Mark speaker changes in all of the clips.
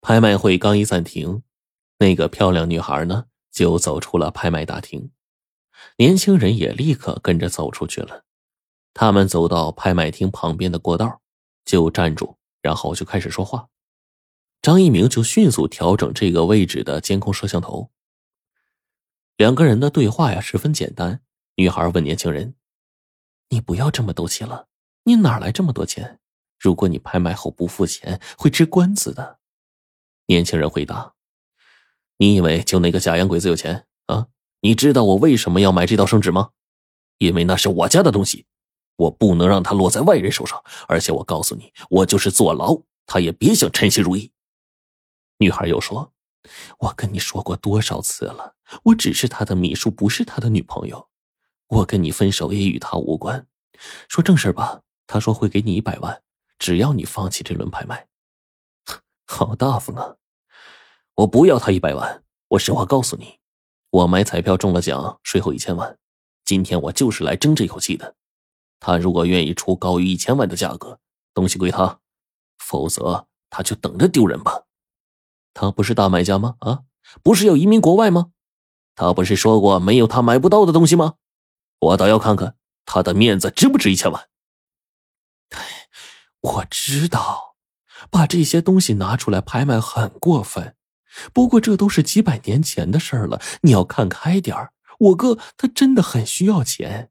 Speaker 1: 拍卖会刚一暂停，那个漂亮女孩呢就走出了拍卖大厅，年轻人也立刻跟着走出去了。他们走到拍卖厅旁边的过道，就站住，然后就开始说话。张一鸣就迅速调整这个位置的监控摄像头。两个人的对话呀十分简单。女孩问年轻人：“你不要这么斗气了，你哪来这么多钱？如果你拍卖后不付钱，会吃官司的。”年轻人回答：“你以为就那个假洋鬼子有钱啊？你知道我为什么要买这道圣旨吗？因为那是我家的东西，我不能让它落在外人手上。而且我告诉你，我就是坐牢，他也别想称心如意。”女孩又说：“我跟你说过多少次了，我只是他的秘书，不是他的女朋友。我跟你分手也与他无关。说正事吧，他说会给你一百万，只要你放弃这轮拍卖。好大方啊！我不要他一百万，我实话告诉你，我买彩票中了奖，税后一千万。今天我就是来争这口气的。他如果愿意出高于一千万的价格，东西归他；否则，他就等着丢人吧。”他不是大买家吗？啊，不是要移民国外吗？他不是说过没有他买不到的东西吗？我倒要看看他的面子值不值一千万。我知道，把这些东西拿出来拍卖很过分，不过这都是几百年前的事了，你要看开点儿我哥他真的很需要钱。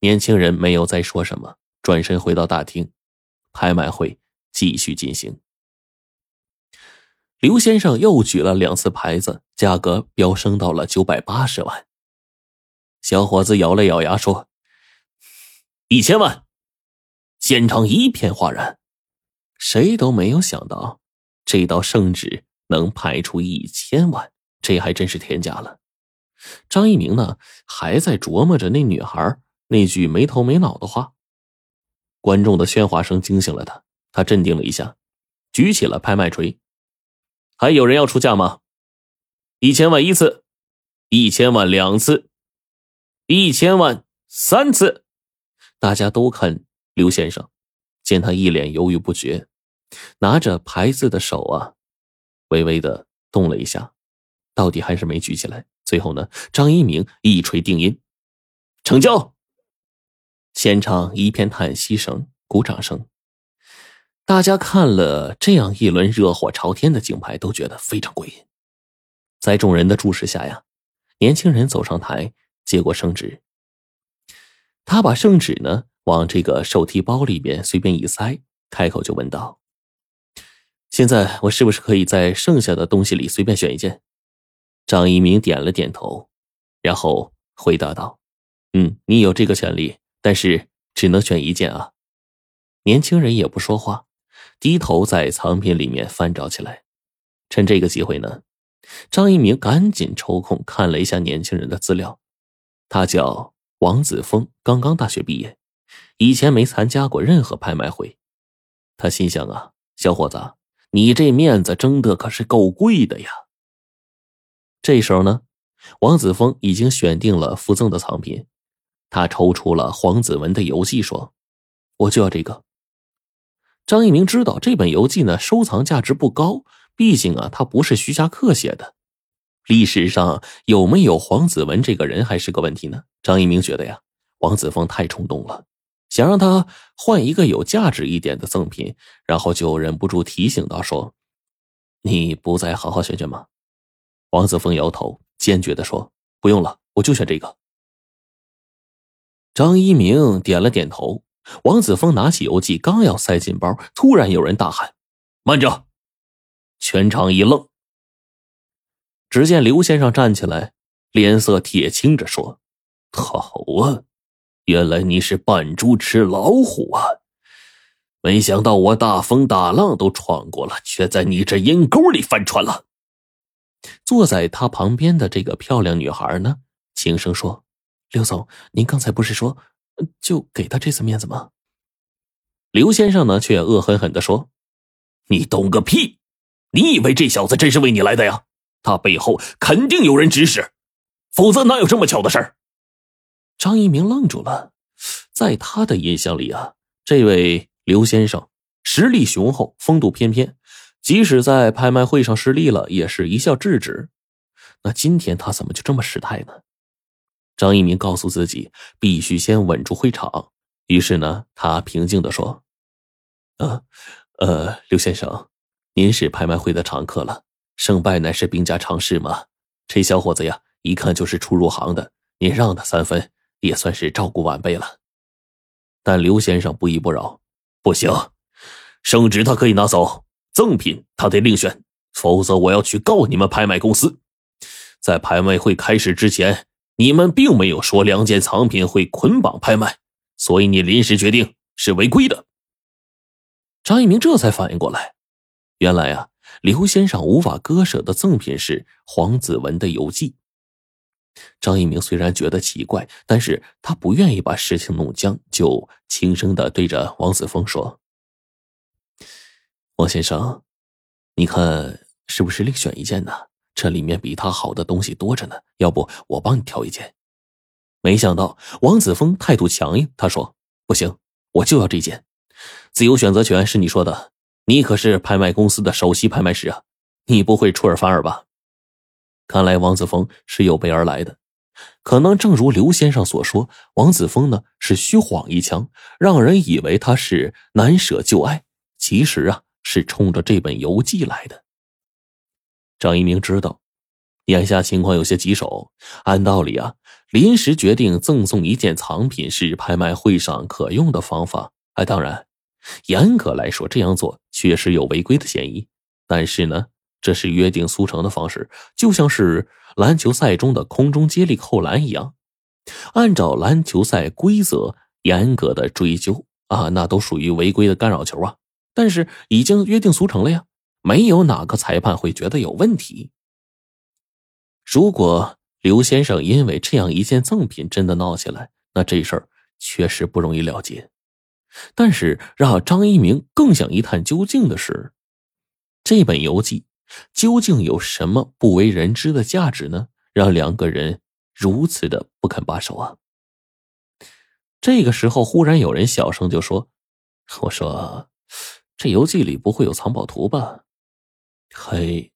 Speaker 1: 年轻人没有再说什么，转身回到大厅，拍卖会继续进行。刘先生又举了两次牌子，价格飙升到了九百八十万。小伙子咬了咬牙说：“一千万！”现场一片哗然，谁都没有想到这道圣旨能拍出一千万，这还真是天价了。张一鸣呢，还在琢磨着那女孩那句没头没脑的话。观众的喧哗声惊醒了他，他镇定了一下，举起了拍卖锤。还有人要出价吗？一千万一次，一千万两次，一千万三次。大家都看刘先生，见他一脸犹豫不决，拿着牌子的手啊，微微的动了一下，到底还是没举起来。最后呢，张一鸣一锤定音，成交。现场一片叹息声、鼓掌声。大家看了这样一轮热火朝天的竞拍，都觉得非常过瘾。在众人的注视下呀，年轻人走上台，接过圣旨。他把圣旨呢往这个手提包里边随便一塞，开口就问道：“现在我是不是可以在剩下的东西里随便选一件？”张一鸣点了点头，然后回答道：“嗯，你有这个权利，但是只能选一件啊。”年轻人也不说话。低头在藏品里面翻找起来，趁这个机会呢，张一鸣赶紧抽空看了一下年轻人的资料。他叫王子峰，刚刚大学毕业，以前没参加过任何拍卖会。他心想啊，小伙子，你这面子争的可是够贵的呀。这时候呢，王子峰已经选定了附赠的藏品，他抽出了黄子文的游记，说：“我就要这个。”张一鸣知道这本游记呢，收藏价值不高，毕竟啊，他不是徐霞客写的。历史上有没有黄子文这个人还是个问题呢？张一鸣觉得呀，王子峰太冲动了，想让他换一个有价值一点的赠品，然后就忍不住提醒道：“说，你不再好好选选吗？”王子峰摇头，坚决的说：“不用了，我就选这个。”张一鸣点了点头。王子峰拿起邮寄，刚要塞进包，突然有人大喊：“慢着！”全场一愣。只见刘先生站起来，脸色铁青着说：“ 好啊，原来你是扮猪吃老虎啊！没想到我大风大浪都闯过了，却在你这阴沟里翻船了。”坐在他旁边的这个漂亮女孩呢，轻声说：“刘总，您刚才不是说……”就给他这次面子吗？刘先生呢，却恶狠狠的说：“你懂个屁！你以为这小子真是为你来的呀？他背后肯定有人指使，否则哪有这么巧的事儿？”张一鸣愣住了，在他的印象里啊，这位刘先生实力雄厚，风度翩翩，即使在拍卖会上失利了，也是一笑置之。那今天他怎么就这么失态呢？张一鸣告诉自己，必须先稳住会场。于是呢，他平静的说：“啊，呃，刘先生，您是拍卖会的常客了，胜败乃是兵家常事嘛。这小伙子呀，一看就是初入行的，您让他三分，也算是照顾晚辈了。”但刘先生不依不饶：“不行，圣旨他可以拿走，赠品他得另选，否则我要去告你们拍卖公司。在拍卖会开始之前。”你们并没有说两件藏品会捆绑拍卖，所以你临时决定是违规的。张一鸣这才反应过来，原来啊，刘先生无法割舍的赠品是黄子文的游记。张一鸣虽然觉得奇怪，但是他不愿意把事情弄僵，就轻声的对着王子峰说：“王先生，你看是不是另选一件呢？”这里面比他好的东西多着呢，要不我帮你挑一件？没想到王子峰态度强硬，他说：“不行，我就要这件。自由选择权是你说的，你可是拍卖公司的首席拍卖师啊，你不会出尔反尔吧？”看来王子峰是有备而来的，可能正如刘先生所说，王子峰呢是虚晃一枪，让人以为他是难舍旧爱，其实啊是冲着这本游记来的。张一鸣知道，眼下情况有些棘手。按道理啊，临时决定赠送一件藏品是拍卖会上可用的方法。哎，当然，严格来说，这样做确实有违规的嫌疑。但是呢，这是约定俗成的方式，就像是篮球赛中的空中接力扣篮一样，按照篮球赛规则严格的追究啊，那都属于违规的干扰球啊。但是已经约定俗成了呀。没有哪个裁判会觉得有问题。如果刘先生因为这样一件赠品真的闹起来，那这事儿确实不容易了结。但是让张一鸣更想一探究竟的是，这本游记究竟有什么不为人知的价值呢？让两个人如此的不肯罢手啊！这个时候，忽然有人小声就说：“我说，这游记里不会有藏宝图吧？”嘿，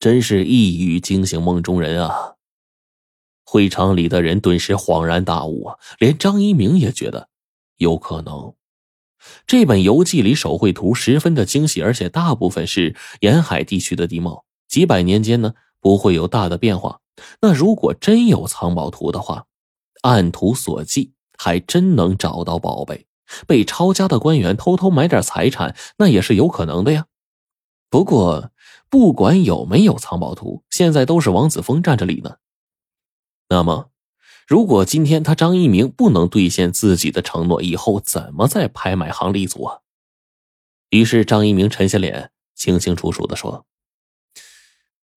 Speaker 1: 真是一语惊醒梦中人啊！会场里的人顿时恍然大悟啊，连张一鸣也觉得有可能。这本游记里手绘图十分的精细，而且大部分是沿海地区的地貌，几百年间呢不会有大的变化。那如果真有藏宝图的话，按图所记，还真能找到宝贝。被抄家的官员偷偷买点财产，那也是有可能的呀。不过。不管有没有藏宝图，现在都是王子峰占着理呢。那么，如果今天他张一鸣不能兑现自己的承诺，以后怎么在拍卖行立足啊？于是张一鸣沉下脸，清清楚楚的说：“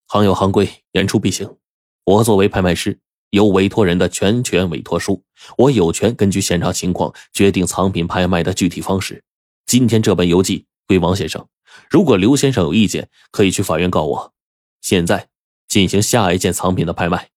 Speaker 1: 行有行规，言出必行。我作为拍卖师，有委托人的全权委托书，我有权根据现场情况决定藏品拍卖的具体方式。今天这本游记归王先生。”如果刘先生有意见，可以去法院告我。现在进行下一件藏品的拍卖。